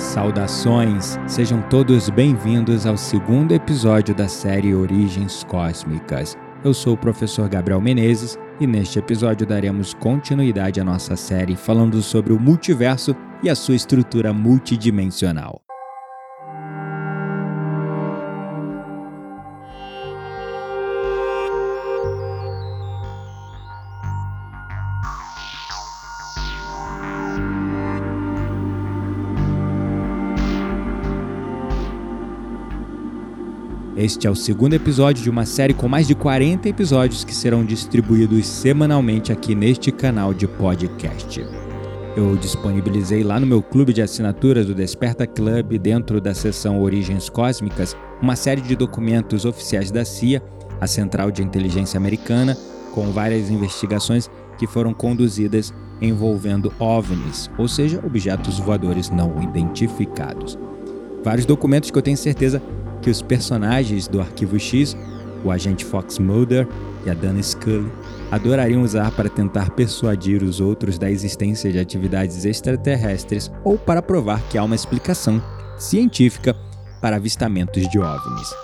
Saudações! Sejam todos bem-vindos ao segundo episódio da série Origens Cósmicas. Eu sou o professor Gabriel Menezes e neste episódio daremos continuidade à nossa série falando sobre o multiverso e a sua estrutura multidimensional. Este é o segundo episódio de uma série com mais de 40 episódios que serão distribuídos semanalmente aqui neste canal de podcast. Eu disponibilizei lá no meu clube de assinaturas do Desperta Club, dentro da seção Origens Cósmicas, uma série de documentos oficiais da CIA, a Central de Inteligência Americana, com várias investigações que foram conduzidas envolvendo OVNIs, ou seja, objetos voadores não identificados. Vários documentos que eu tenho certeza que os personagens do Arquivo X, o agente Fox Mulder e a Dana Scully, adorariam usar para tentar persuadir os outros da existência de atividades extraterrestres ou para provar que há uma explicação científica para avistamentos de OVNIs.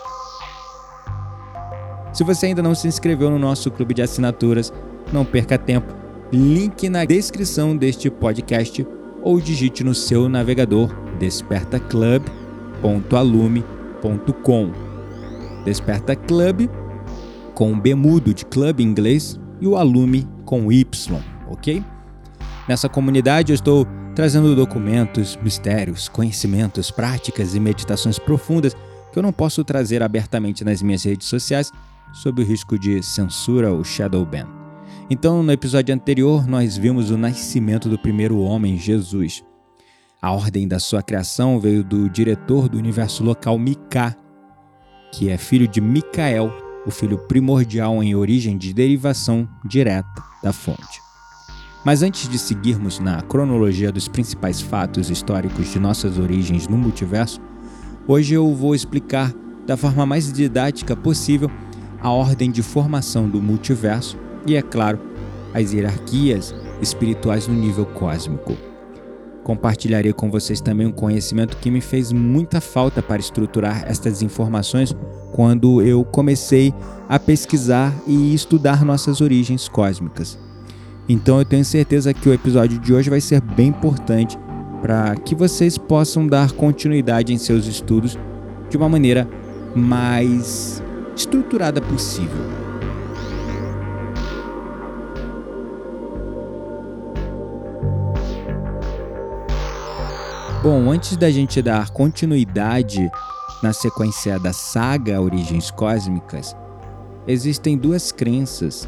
Se você ainda não se inscreveu no nosso clube de assinaturas, não perca tempo. Link na descrição deste podcast ou digite no seu navegador despertaclub.alume.com Desperta Club com B mudo de club em inglês e o Alume com Y, ok? Nessa comunidade eu estou trazendo documentos, mistérios, conhecimentos, práticas e meditações profundas que eu não posso trazer abertamente nas minhas redes sociais sob o risco de censura ou shadow ban. Então, no episódio anterior, nós vimos o nascimento do primeiro homem, Jesus. A ordem da sua criação veio do diretor do universo local Mika, que é filho de Micael, o filho primordial em origem de derivação direta da fonte. Mas antes de seguirmos na cronologia dos principais fatos históricos de nossas origens no multiverso, hoje eu vou explicar da forma mais didática possível a ordem de formação do multiverso e, é claro, as hierarquias espirituais no nível cósmico. Compartilharei com vocês também um conhecimento que me fez muita falta para estruturar estas informações quando eu comecei a pesquisar e estudar nossas origens cósmicas. Então eu tenho certeza que o episódio de hoje vai ser bem importante para que vocês possam dar continuidade em seus estudos de uma maneira mais estruturada possível. Bom, antes da gente dar continuidade na sequência da saga Origens Cósmicas, existem duas crenças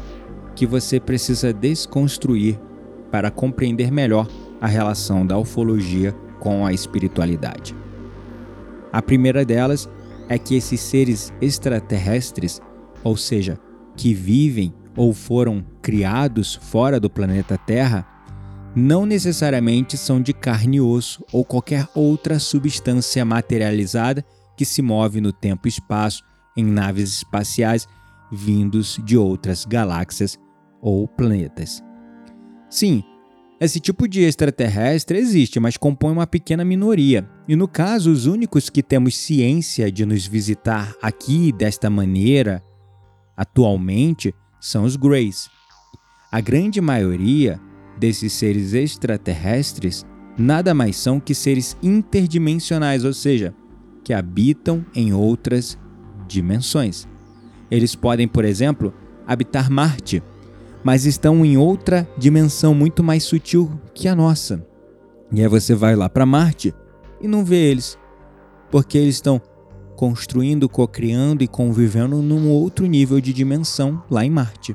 que você precisa desconstruir para compreender melhor a relação da ufologia com a espiritualidade. A primeira delas é que esses seres extraterrestres, ou seja, que vivem ou foram criados fora do planeta Terra, não necessariamente são de carne e osso ou qualquer outra substância materializada que se move no tempo e espaço em naves espaciais vindos de outras galáxias ou planetas. Sim, esse tipo de extraterrestre existe, mas compõe uma pequena minoria. E no caso, os únicos que temos ciência de nos visitar aqui desta maneira, atualmente, são os Greys. A grande maioria desses seres extraterrestres nada mais são que seres interdimensionais, ou seja, que habitam em outras dimensões. Eles podem, por exemplo, habitar Marte, mas estão em outra dimensão muito mais sutil que a nossa. E aí você vai lá para Marte e não vê eles, porque eles estão construindo, cocriando e convivendo num outro nível de dimensão lá em Marte.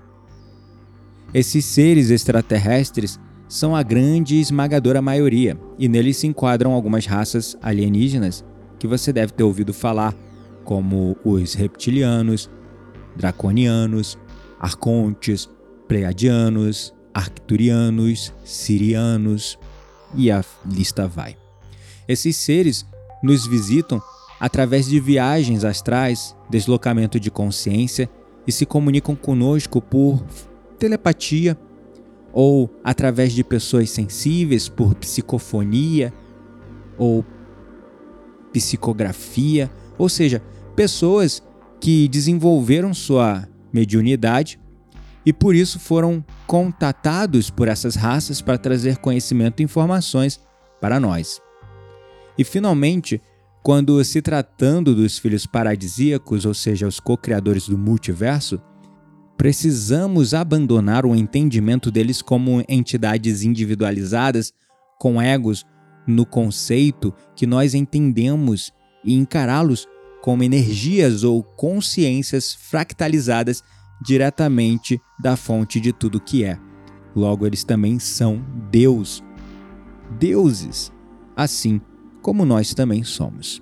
Esses seres extraterrestres são a grande e esmagadora maioria, e neles se enquadram algumas raças alienígenas que você deve ter ouvido falar, como os reptilianos, draconianos, arcontes, pleiadianos, arcturianos, sirianos e a lista vai. Esses seres nos visitam através de viagens astrais, deslocamento de consciência e se comunicam conosco por telepatia ou através de pessoas sensíveis por psicofonia ou psicografia, ou seja, pessoas que desenvolveram sua mediunidade e por isso foram contatados por essas raças para trazer conhecimento e informações para nós. E finalmente, quando se tratando dos filhos paradisíacos, ou seja, os co-criadores do multiverso, precisamos abandonar o entendimento deles como entidades individualizadas com egos no conceito que nós entendemos e encará-los como energias ou consciências fractalizadas diretamente da fonte de tudo que é. Logo, eles também são Deus. Deuses, assim como nós também somos.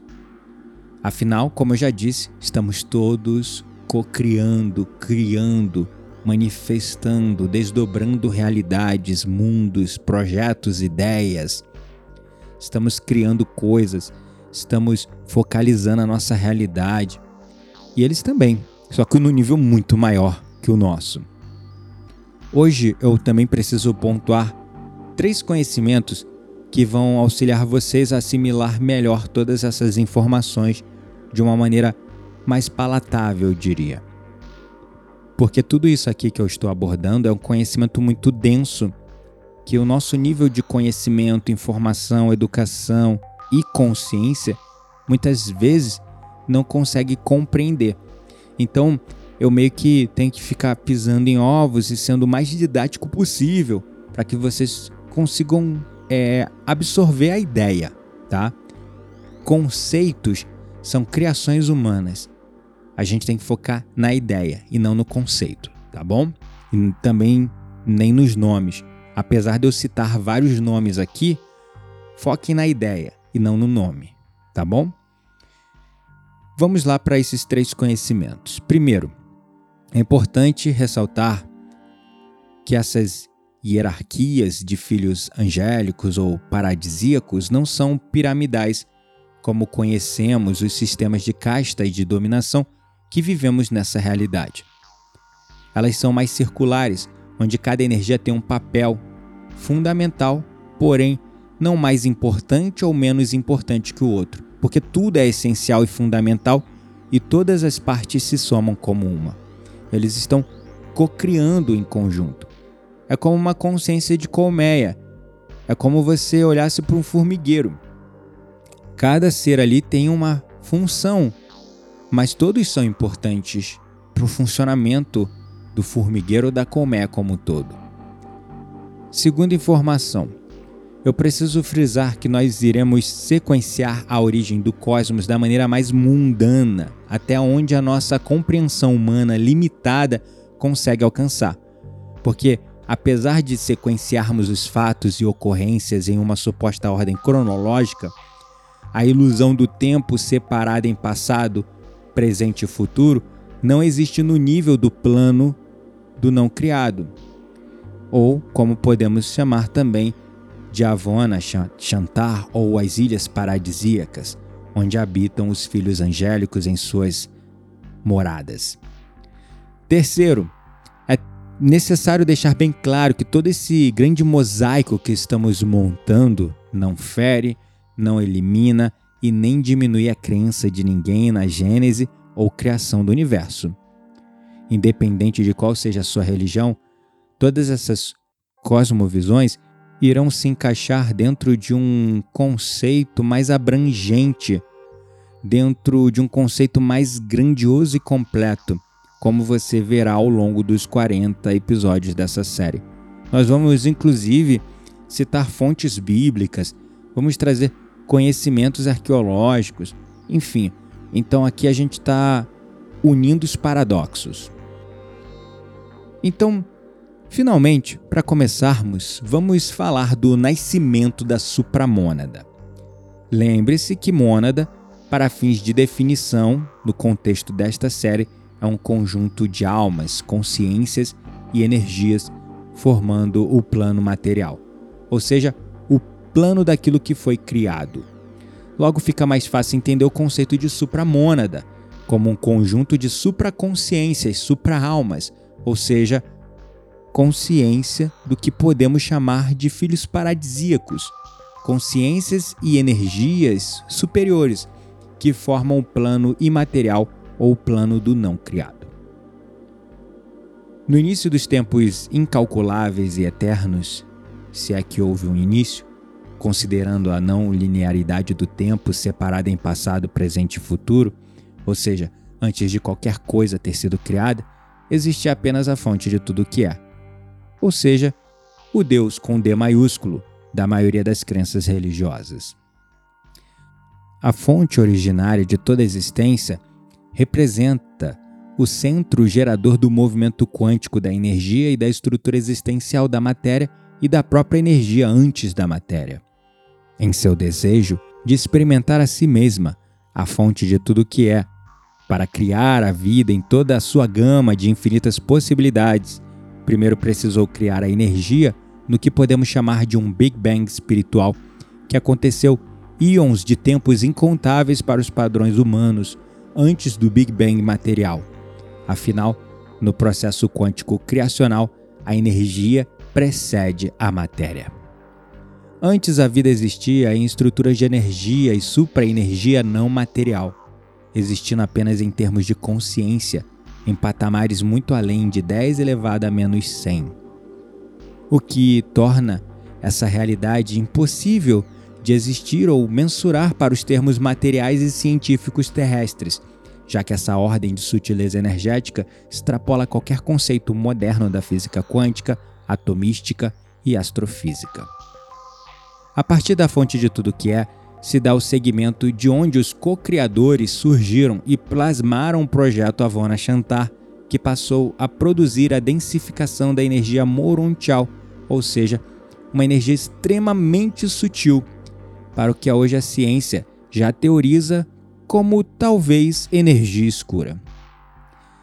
Afinal, como eu já disse, estamos todos co-criando, criando, manifestando, desdobrando realidades, mundos, projetos, ideias. Estamos criando coisas, estamos focalizando a nossa realidade. E eles também, só que no nível muito maior que o nosso. Hoje eu também preciso pontuar três conhecimentos que vão auxiliar vocês a assimilar melhor todas essas informações de uma maneira mais palatável, eu diria. Porque tudo isso aqui que eu estou abordando é um conhecimento muito denso que o nosso nível de conhecimento, informação, educação e consciência muitas vezes não consegue compreender. Então, eu meio que tenho que ficar pisando em ovos e sendo o mais didático possível para que vocês consigam é, absorver a ideia, tá? Conceitos são criações humanas. A gente tem que focar na ideia e não no conceito, tá bom? E também nem nos nomes. Apesar de eu citar vários nomes aqui, foquem na ideia e não no nome, tá bom? Vamos lá para esses três conhecimentos. Primeiro, é importante ressaltar que essas hierarquias de filhos angélicos ou paradisíacos não são piramidais, como conhecemos os sistemas de casta e de dominação que vivemos nessa realidade. Elas são mais circulares, onde cada energia tem um papel fundamental, porém não mais importante ou menos importante que o outro porque tudo é essencial e fundamental e todas as partes se somam como uma. Eles estão co-criando em conjunto. É como uma consciência de colmeia. É como você olhasse para um formigueiro. Cada ser ali tem uma função, mas todos são importantes para o funcionamento do formigueiro da colmeia como um todo. Segunda informação: eu preciso frisar que nós iremos sequenciar a origem do cosmos da maneira mais mundana, até onde a nossa compreensão humana limitada consegue alcançar. Porque, apesar de sequenciarmos os fatos e ocorrências em uma suposta ordem cronológica, a ilusão do tempo separado em passado, presente e futuro não existe no nível do plano do não criado, ou como podemos chamar também de Avona, Chantar ou as Ilhas Paradisíacas, onde habitam os filhos angélicos em suas moradas. Terceiro, é necessário deixar bem claro que todo esse grande mosaico que estamos montando não fere, não elimina e nem diminui a crença de ninguém na gênese ou criação do universo. Independente de qual seja a sua religião, todas essas cosmovisões irão se encaixar dentro de um conceito mais abrangente, dentro de um conceito mais grandioso e completo, como você verá ao longo dos 40 episódios dessa série. Nós vamos, inclusive, citar fontes bíblicas, vamos trazer conhecimentos arqueológicos, enfim. Então aqui a gente está unindo os paradoxos. Então, Finalmente, para começarmos, vamos falar do nascimento da supramônada. Lembre-se que mônada, para fins de definição, no contexto desta série, é um conjunto de almas, consciências e energias formando o plano material, ou seja, plano daquilo que foi criado. Logo fica mais fácil entender o conceito de supramônada, como um conjunto de supraconsciências, supra-almas, ou seja, consciência do que podemos chamar de filhos paradisíacos, consciências e energias superiores, que formam o plano imaterial ou plano do não criado. No início dos tempos incalculáveis e eternos, se é que houve um início, considerando a não linearidade do tempo separada em passado, presente e futuro, ou seja, antes de qualquer coisa ter sido criada, existe apenas a fonte de tudo o que é. Ou seja, o Deus com D maiúsculo da maioria das crenças religiosas. A fonte originária de toda a existência representa o centro gerador do movimento quântico da energia e da estrutura existencial da matéria e da própria energia antes da matéria em seu desejo de experimentar a si mesma, a fonte de tudo o que é, para criar a vida em toda a sua gama de infinitas possibilidades, primeiro precisou criar a energia no que podemos chamar de um Big Bang espiritual, que aconteceu íons de tempos incontáveis para os padrões humanos antes do Big Bang material. Afinal, no processo quântico criacional, a energia precede a matéria. Antes a vida existia em estruturas de energia e supraenergia não material, existindo apenas em termos de consciência, em patamares muito além de 10 elevado a menos 100. O que torna essa realidade impossível de existir ou mensurar para os termos materiais e científicos terrestres, já que essa ordem de sutileza energética extrapola qualquer conceito moderno da física quântica, atomística e astrofísica. A partir da fonte de tudo que é, se dá o segmento de onde os co-criadores surgiram e plasmaram o projeto Avona Chantar, que passou a produzir a densificação da energia morontial, ou seja, uma energia extremamente sutil, para o que hoje a ciência já teoriza como talvez energia escura.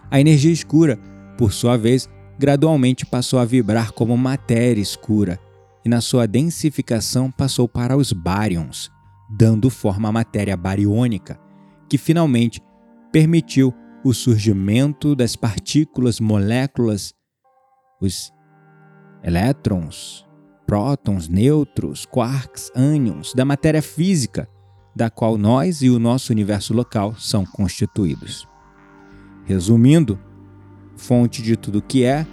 A energia escura, por sua vez, gradualmente passou a vibrar como matéria escura e na sua densificação passou para os baryons, dando forma à matéria bariônica, que finalmente permitiu o surgimento das partículas, moléculas, os elétrons, prótons, nêutrons, quarks, ânions, da matéria física, da qual nós e o nosso universo local são constituídos. Resumindo, fonte de tudo que é,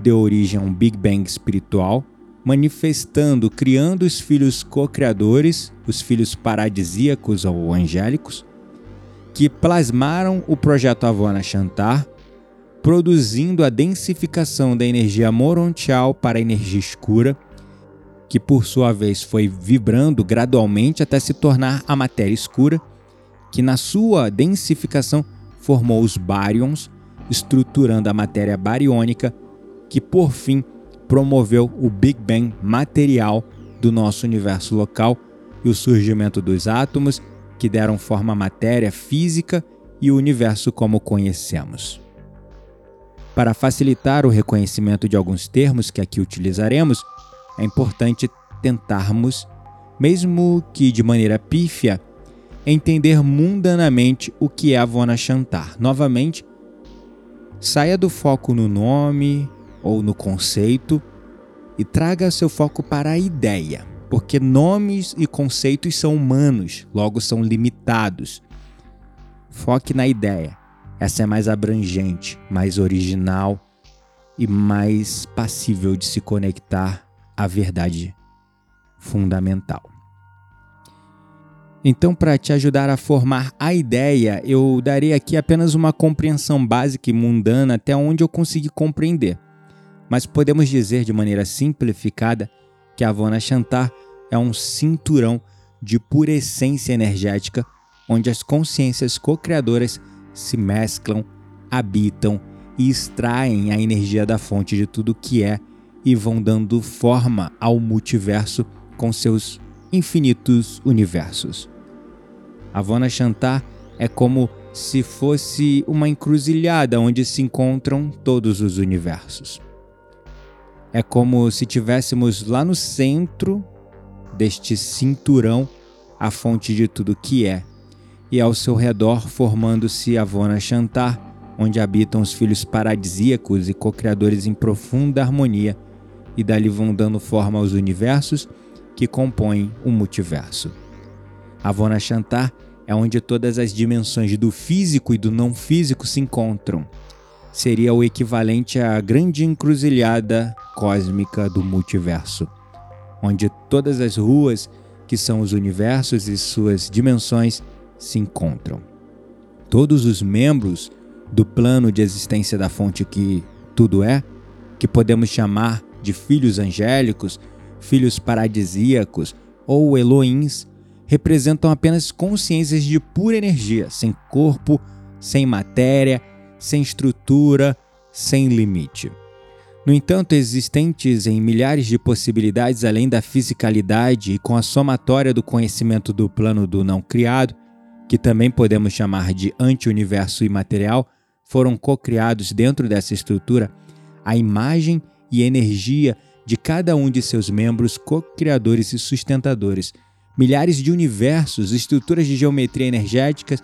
deu origem a um Big Bang espiritual manifestando, criando os filhos co-criadores, os filhos paradisíacos ou angélicos, que plasmaram o projeto Avona Chantar, produzindo a densificação da energia morontial para a energia escura, que por sua vez foi vibrando gradualmente até se tornar a matéria escura, que na sua densificação formou os baryons, estruturando a matéria bariônica, que por fim promoveu o Big Bang material do nosso universo local e o surgimento dos átomos que deram forma à matéria física e o universo como conhecemos. Para facilitar o reconhecimento de alguns termos que aqui utilizaremos, é importante tentarmos, mesmo que de maneira pífia, entender mundanamente o que é Avona Chantar. Novamente, saia do foco no nome, ou no conceito e traga seu foco para a ideia, porque nomes e conceitos são humanos, logo são limitados. Foque na ideia. Essa é mais abrangente, mais original e mais passível de se conectar à verdade fundamental. Então, para te ajudar a formar a ideia, eu darei aqui apenas uma compreensão básica e mundana até onde eu consegui compreender mas podemos dizer de maneira simplificada que a Vona Chantar é um cinturão de pura essência energética onde as consciências co-criadoras se mesclam, habitam e extraem a energia da fonte de tudo que é e vão dando forma ao multiverso com seus infinitos universos. A Vona Chantar é como se fosse uma encruzilhada onde se encontram todos os universos. É como se tivéssemos lá no centro deste cinturão a fonte de tudo que é, e ao seu redor formando-se a Vona Chantar, onde habitam os filhos paradisíacos e co-criadores em profunda harmonia, e dali vão dando forma aos universos que compõem o multiverso. A Vona Chantar é onde todas as dimensões do físico e do não físico se encontram. Seria o equivalente à grande encruzilhada cósmica do multiverso, onde todas as ruas, que são os universos e suas dimensões, se encontram. Todos os membros do plano de existência da fonte que tudo é, que podemos chamar de filhos angélicos, filhos paradisíacos ou Elohims, representam apenas consciências de pura energia, sem corpo, sem matéria, sem estrutura, sem limite. No entanto, existentes em milhares de possibilidades além da fisicalidade e com a somatória do conhecimento do plano do não criado, que também podemos chamar de anti-universo imaterial, foram co-criados dentro dessa estrutura a imagem e energia de cada um de seus membros co-criadores e sustentadores, milhares de universos, estruturas de geometria energética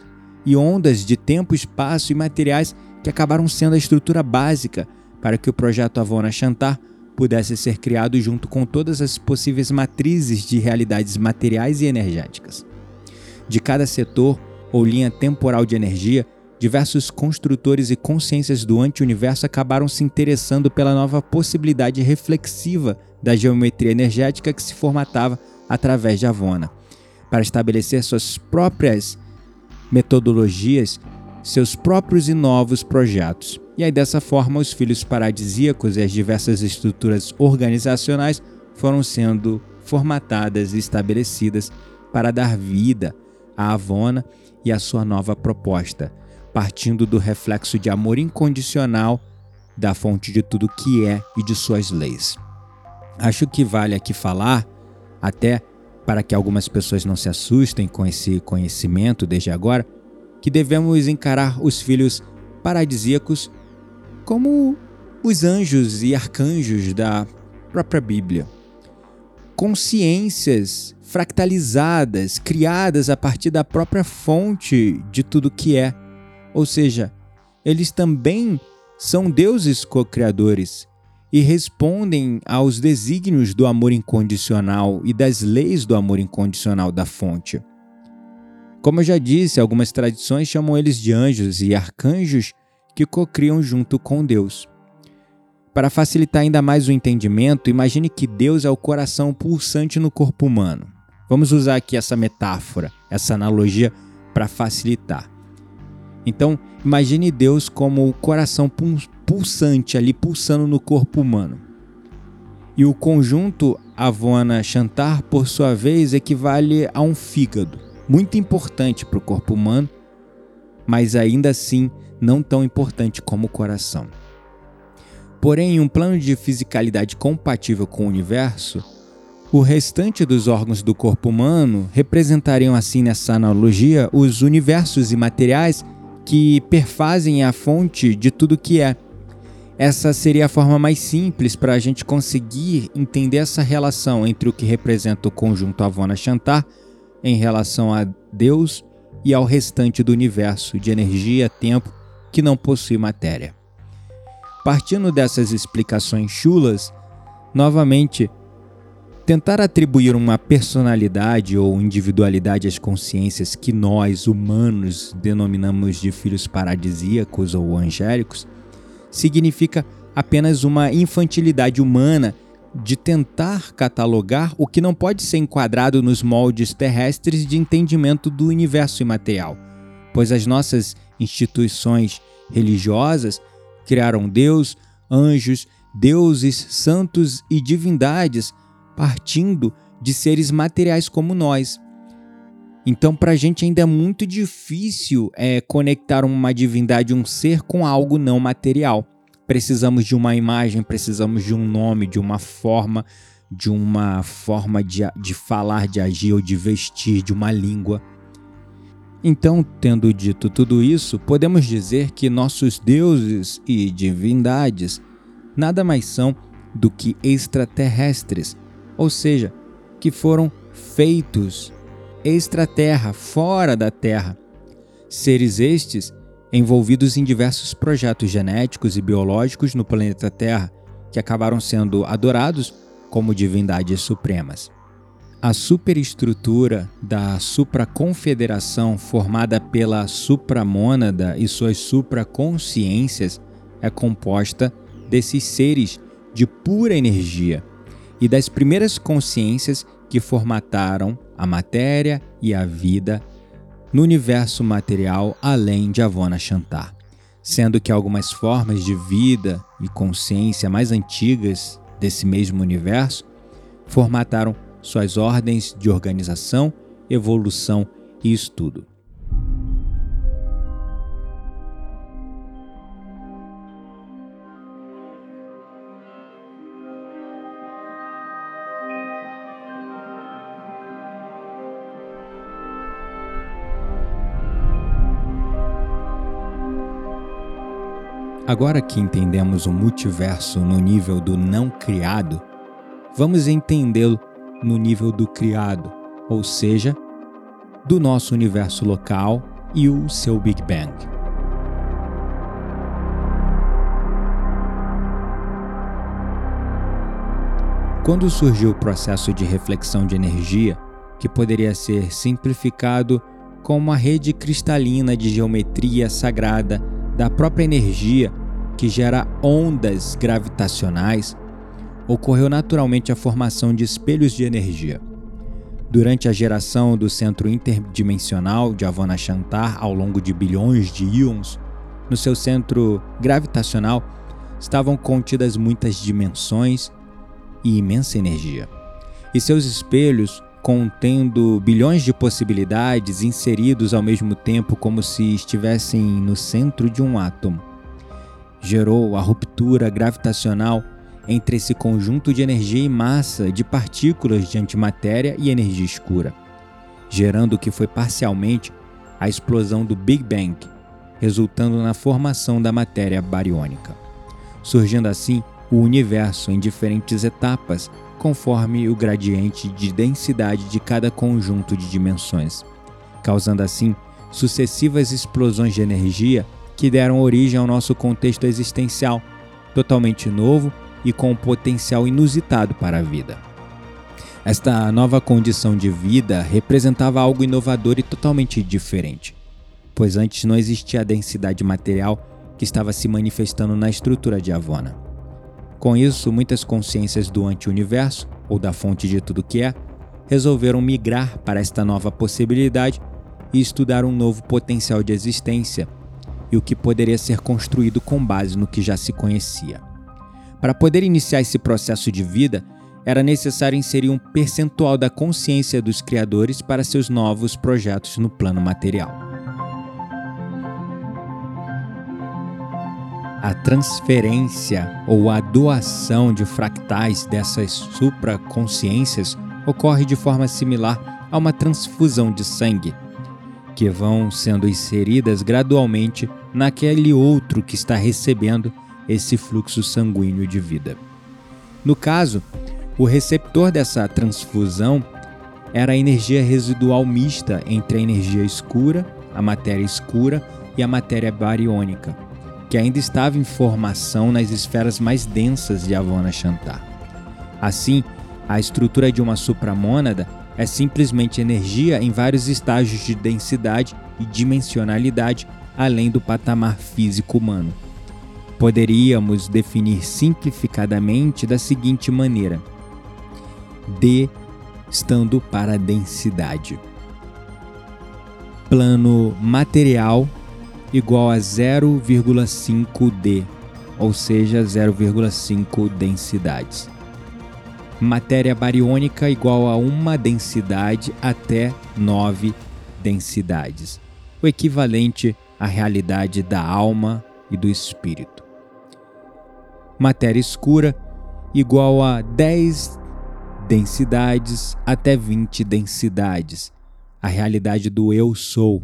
e ondas de tempo, espaço e materiais que acabaram sendo a estrutura básica para que o projeto Avona Chantar pudesse ser criado junto com todas as possíveis matrizes de realidades materiais e energéticas. De cada setor ou linha temporal de energia, diversos construtores e consciências do anti-universo acabaram se interessando pela nova possibilidade reflexiva da geometria energética que se formatava através de Avona, para estabelecer suas próprias metodologias, seus próprios e novos projetos. E aí, dessa forma, os filhos paradisíacos e as diversas estruturas organizacionais foram sendo formatadas e estabelecidas para dar vida à Avona e à sua nova proposta, partindo do reflexo de amor incondicional da fonte de tudo que é e de suas leis. Acho que vale aqui falar até para que algumas pessoas não se assustem com esse conhecimento desde agora, que devemos encarar os filhos paradisíacos como os anjos e arcanjos da própria Bíblia. Consciências fractalizadas, criadas a partir da própria fonte de tudo que é. Ou seja, eles também são deuses co-criadores e respondem aos desígnios do amor incondicional e das leis do amor incondicional da fonte. Como eu já disse, algumas tradições chamam eles de anjos e arcanjos que cocriam junto com Deus. Para facilitar ainda mais o entendimento, imagine que Deus é o coração pulsante no corpo humano. Vamos usar aqui essa metáfora, essa analogia para facilitar. Então, imagine Deus como o coração pulsante ali pulsando no corpo humano. E o conjunto Avona Chantar, por sua vez, equivale a um fígado, muito importante para o corpo humano, mas ainda assim não tão importante como o coração. Porém, em um plano de fisicalidade compatível com o universo, o restante dos órgãos do corpo humano representariam, assim, nessa analogia, os universos imateriais que perfazem a fonte de tudo que é. Essa seria a forma mais simples para a gente conseguir entender essa relação entre o que representa o conjunto Avona Chantar em relação a Deus e ao restante do universo de energia, tempo que não possui matéria. Partindo dessas explicações chulas, novamente Tentar atribuir uma personalidade ou individualidade às consciências que nós, humanos, denominamos de filhos paradisíacos ou angélicos, significa apenas uma infantilidade humana de tentar catalogar o que não pode ser enquadrado nos moldes terrestres de entendimento do universo imaterial, pois as nossas instituições religiosas criaram Deus, anjos, deuses, santos e divindades partindo de seres materiais como nós. Então, para a gente ainda é muito difícil é, conectar uma divindade, um ser, com algo não material. Precisamos de uma imagem, precisamos de um nome, de uma forma, de uma forma de, de falar, de agir ou de vestir, de uma língua. Então, tendo dito tudo isso, podemos dizer que nossos deuses e divindades nada mais são do que extraterrestres ou seja, que foram feitos extraterra, fora da Terra. Seres estes envolvidos em diversos projetos genéticos e biológicos no planeta Terra, que acabaram sendo adorados como divindades supremas. A superestrutura da supraconfederação formada pela supramônada e suas supraconsciências é composta desses seres de pura energia e das primeiras consciências que formataram a matéria e a vida no universo material além de Avona Shantar, sendo que algumas formas de vida e consciência mais antigas desse mesmo universo formataram suas ordens de organização, evolução e estudo. Agora que entendemos o multiverso no nível do não criado, vamos entendê-lo no nível do criado, ou seja, do nosso universo local e o seu Big Bang. Quando surgiu o processo de reflexão de energia, que poderia ser simplificado como uma rede cristalina de geometria sagrada da própria energia que gera ondas gravitacionais, ocorreu naturalmente a formação de espelhos de energia. Durante a geração do centro interdimensional de Avanashantar ao longo de bilhões de íons, no seu centro gravitacional estavam contidas muitas dimensões e imensa energia. E seus espelhos, contendo bilhões de possibilidades inseridos ao mesmo tempo como se estivessem no centro de um átomo, gerou a ruptura gravitacional entre esse conjunto de energia e massa de partículas de antimatéria e energia escura, gerando o que foi parcialmente a explosão do Big Bang, resultando na formação da matéria bariônica, surgindo assim o universo em diferentes etapas conforme o gradiente de densidade de cada conjunto de dimensões, causando assim sucessivas explosões de energia que deram origem ao nosso contexto existencial, totalmente novo e com um potencial inusitado para a vida. Esta nova condição de vida representava algo inovador e totalmente diferente, pois antes não existia a densidade material que estava se manifestando na estrutura de Avona. Com isso, muitas consciências do anti-universo, ou da fonte de tudo que é, resolveram migrar para esta nova possibilidade e estudar um novo potencial de existência e o que poderia ser construído com base no que já se conhecia. Para poder iniciar esse processo de vida, era necessário inserir um percentual da consciência dos criadores para seus novos projetos no plano material. A transferência ou a doação de fractais dessas supraconsciências ocorre de forma similar a uma transfusão de sangue, que vão sendo inseridas gradualmente naquele outro que está recebendo esse fluxo sanguíneo de vida. No caso, o receptor dessa transfusão era a energia residual mista entre a energia escura, a matéria escura e a matéria bariônica, que ainda estava em formação nas esferas mais densas de Avona Shantar. Assim, a estrutura de uma supramônada é simplesmente energia em vários estágios de densidade e dimensionalidade além do patamar físico humano poderíamos definir simplificadamente da seguinte maneira: D estando para a densidade. Plano material igual a 0,5 D, ou seja, 0,5 densidades. Matéria bariônica igual a uma densidade até 9 densidades, o equivalente à realidade da alma e do espírito matéria escura igual a 10 densidades até 20 densidades, a realidade do eu sou,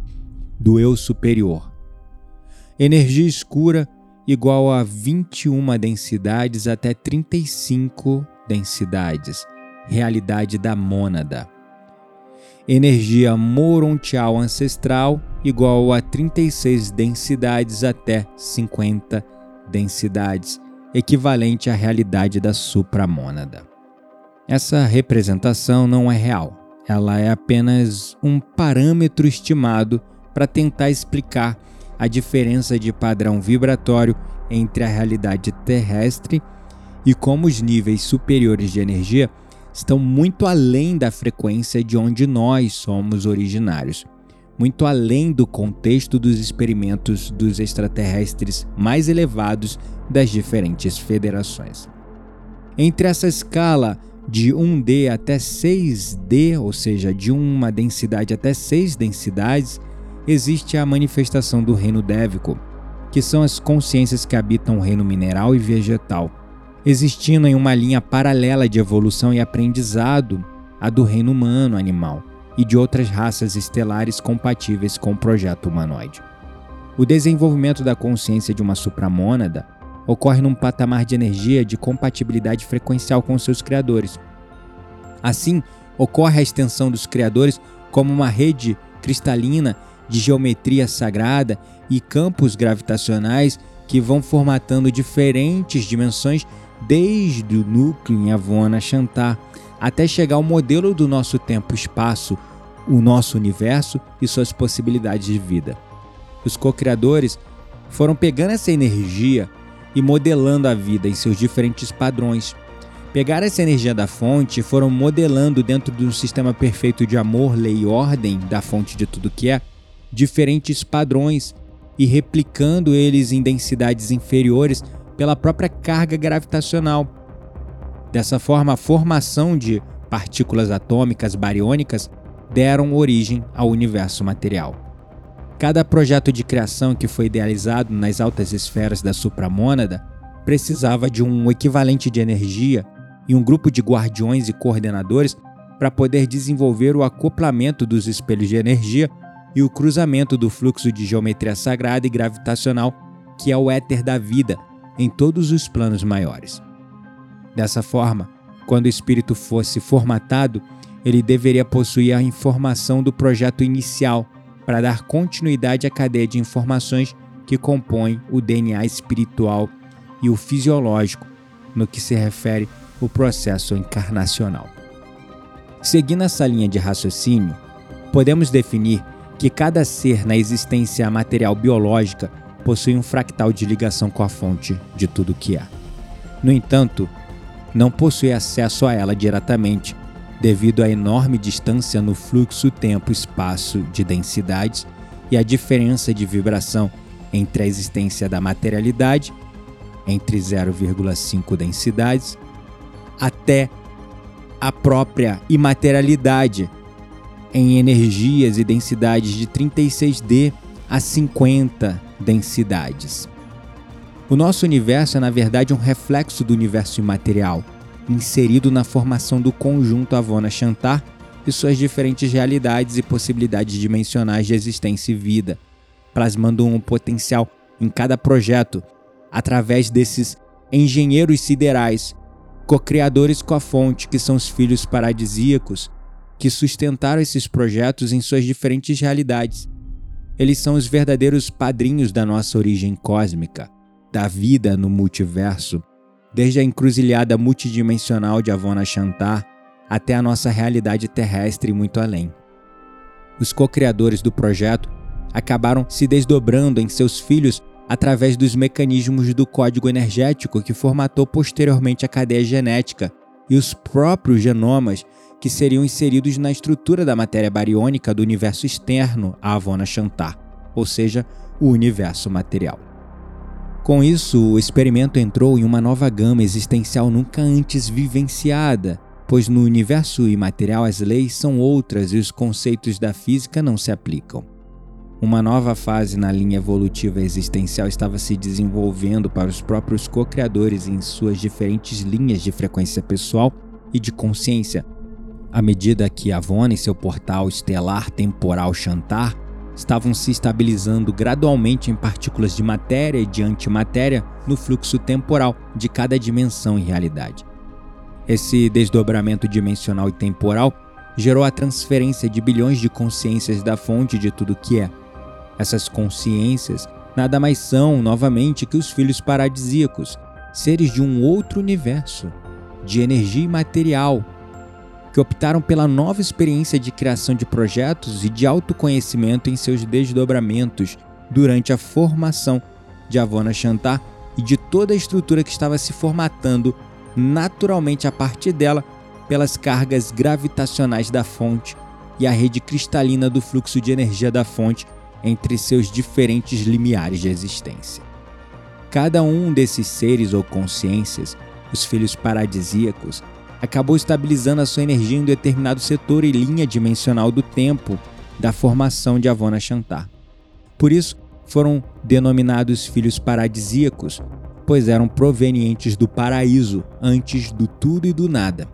do eu superior. Energia escura igual a 21 densidades até 35 densidades, realidade da mônada. Energia morontial ancestral igual a 36 densidades até 50 densidades, equivalente à realidade da supramônada. Essa representação não é real, ela é apenas um parâmetro estimado para tentar explicar a diferença de padrão vibratório entre a realidade terrestre e como os níveis superiores de energia estão muito além da frequência de onde nós somos originários, muito além do contexto dos experimentos dos extraterrestres mais elevados das diferentes federações. Entre essa escala de 1D até 6D, ou seja, de uma densidade até 6 densidades, existe a manifestação do reino dévico, que são as consciências que habitam o reino mineral e vegetal, existindo em uma linha paralela de evolução e aprendizado a do reino humano animal e de outras raças estelares compatíveis com o projeto humanoide. O desenvolvimento da consciência de uma supramônada ocorre num patamar de energia de compatibilidade frequencial com seus criadores. Assim, ocorre a extensão dos criadores como uma rede cristalina de geometria sagrada e campos gravitacionais que vão formatando diferentes dimensões desde o núcleo em Avona Shantar até chegar ao modelo do nosso tempo-espaço, o nosso universo e suas possibilidades de vida. Os co-criadores foram pegando essa energia e modelando a vida em seus diferentes padrões. Pegaram essa energia da fonte e foram modelando dentro de um sistema perfeito de amor, lei e ordem da fonte de tudo que é, diferentes padrões e replicando eles em densidades inferiores pela própria carga gravitacional. Dessa forma, a formação de partículas atômicas bariônicas deram origem ao universo material. Cada projeto de criação que foi idealizado nas altas esferas da supramônada precisava de um equivalente de energia e um grupo de guardiões e coordenadores para poder desenvolver o acoplamento dos espelhos de energia e o cruzamento do fluxo de geometria sagrada e gravitacional, que é o éter da vida, em todos os planos maiores. Dessa forma, quando o espírito fosse formatado, ele deveria possuir a informação do projeto inicial para dar continuidade à cadeia de informações que compõem o DNA espiritual e o fisiológico no que se refere ao processo encarnacional. Seguindo essa linha de raciocínio, podemos definir que cada ser na existência material biológica possui um fractal de ligação com a fonte de tudo que é. No entanto, não possui acesso a ela diretamente devido à enorme distância no fluxo tempo-espaço de densidades e a diferença de vibração entre a existência da materialidade, entre 0,5 densidades, até a própria imaterialidade em energias e densidades de 36D a 50 densidades. O nosso universo é, na verdade, um reflexo do universo imaterial inserido na formação do conjunto Avona Chantar e suas diferentes realidades e possibilidades dimensionais de existência e vida, plasmando um potencial em cada projeto através desses engenheiros siderais, co-criadores com a fonte, que são os filhos paradisíacos, que sustentaram esses projetos em suas diferentes realidades. Eles são os verdadeiros padrinhos da nossa origem cósmica, da vida no multiverso desde a encruzilhada multidimensional de Avona Chantar até a nossa realidade terrestre e muito além. Os co-criadores do projeto acabaram se desdobrando em seus filhos através dos mecanismos do código energético que formatou posteriormente a cadeia genética e os próprios genomas que seriam inseridos na estrutura da matéria bariônica do universo externo a Avona Chantar, ou seja, o universo material. Com isso, o experimento entrou em uma nova gama existencial nunca antes vivenciada, pois no universo imaterial as leis são outras e os conceitos da física não se aplicam. Uma nova fase na linha evolutiva existencial estava se desenvolvendo para os próprios co-criadores em suas diferentes linhas de frequência pessoal e de consciência, à medida que Avon e seu portal estelar temporal Chantar estavam se estabilizando gradualmente em partículas de matéria e de antimatéria no fluxo temporal de cada dimensão e realidade. Esse desdobramento dimensional e temporal gerou a transferência de bilhões de consciências da fonte de tudo que é. Essas consciências nada mais são, novamente, que os filhos paradisíacos, seres de um outro universo, de energia imaterial, que optaram pela nova experiência de criação de projetos e de autoconhecimento em seus desdobramentos durante a formação de Avona Chantar e de toda a estrutura que estava se formatando naturalmente a partir dela pelas cargas gravitacionais da fonte e a rede cristalina do fluxo de energia da fonte entre seus diferentes limiares de existência. Cada um desses seres ou consciências, os filhos paradisíacos, acabou estabilizando a sua energia em um determinado setor e linha dimensional do tempo da formação de Avona Chantar. Por isso, foram denominados filhos paradisíacos, pois eram provenientes do paraíso antes do tudo e do nada.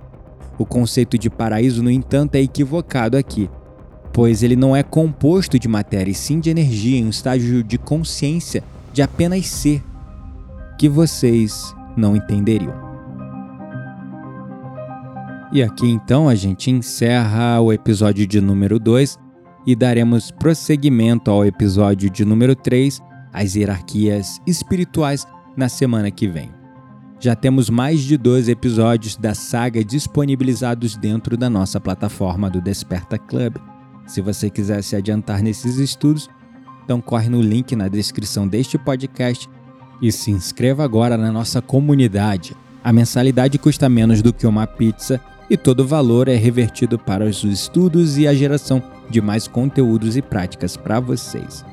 O conceito de paraíso, no entanto, é equivocado aqui, pois ele não é composto de matéria e sim de energia em um estágio de consciência de apenas ser, que vocês não entenderiam. E aqui então a gente encerra o episódio de número 2 e daremos prosseguimento ao episódio de número 3, as hierarquias espirituais, na semana que vem. Já temos mais de dois episódios da saga disponibilizados dentro da nossa plataforma do Desperta Club. Se você quiser se adiantar nesses estudos, então corre no link na descrição deste podcast e se inscreva agora na nossa comunidade. A mensalidade custa menos do que uma pizza e todo o valor é revertido para os estudos e a geração de mais conteúdos e práticas para vocês.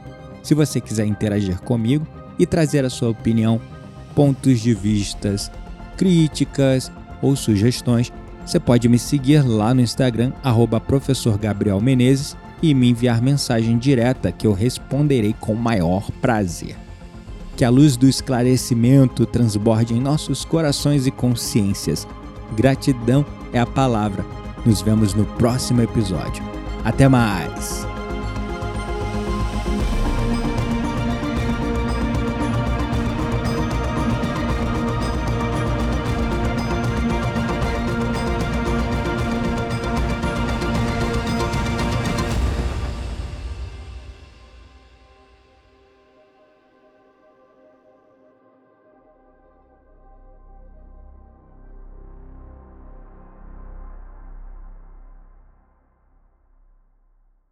Se você quiser interagir comigo e trazer a sua opinião, pontos de vistas, críticas ou sugestões, você pode me seguir lá no Instagram, professor Gabriel Menezes, e me enviar mensagem direta que eu responderei com maior prazer. Que a luz do esclarecimento transborde em nossos corações e consciências. Gratidão é a palavra. Nos vemos no próximo episódio. Até mais!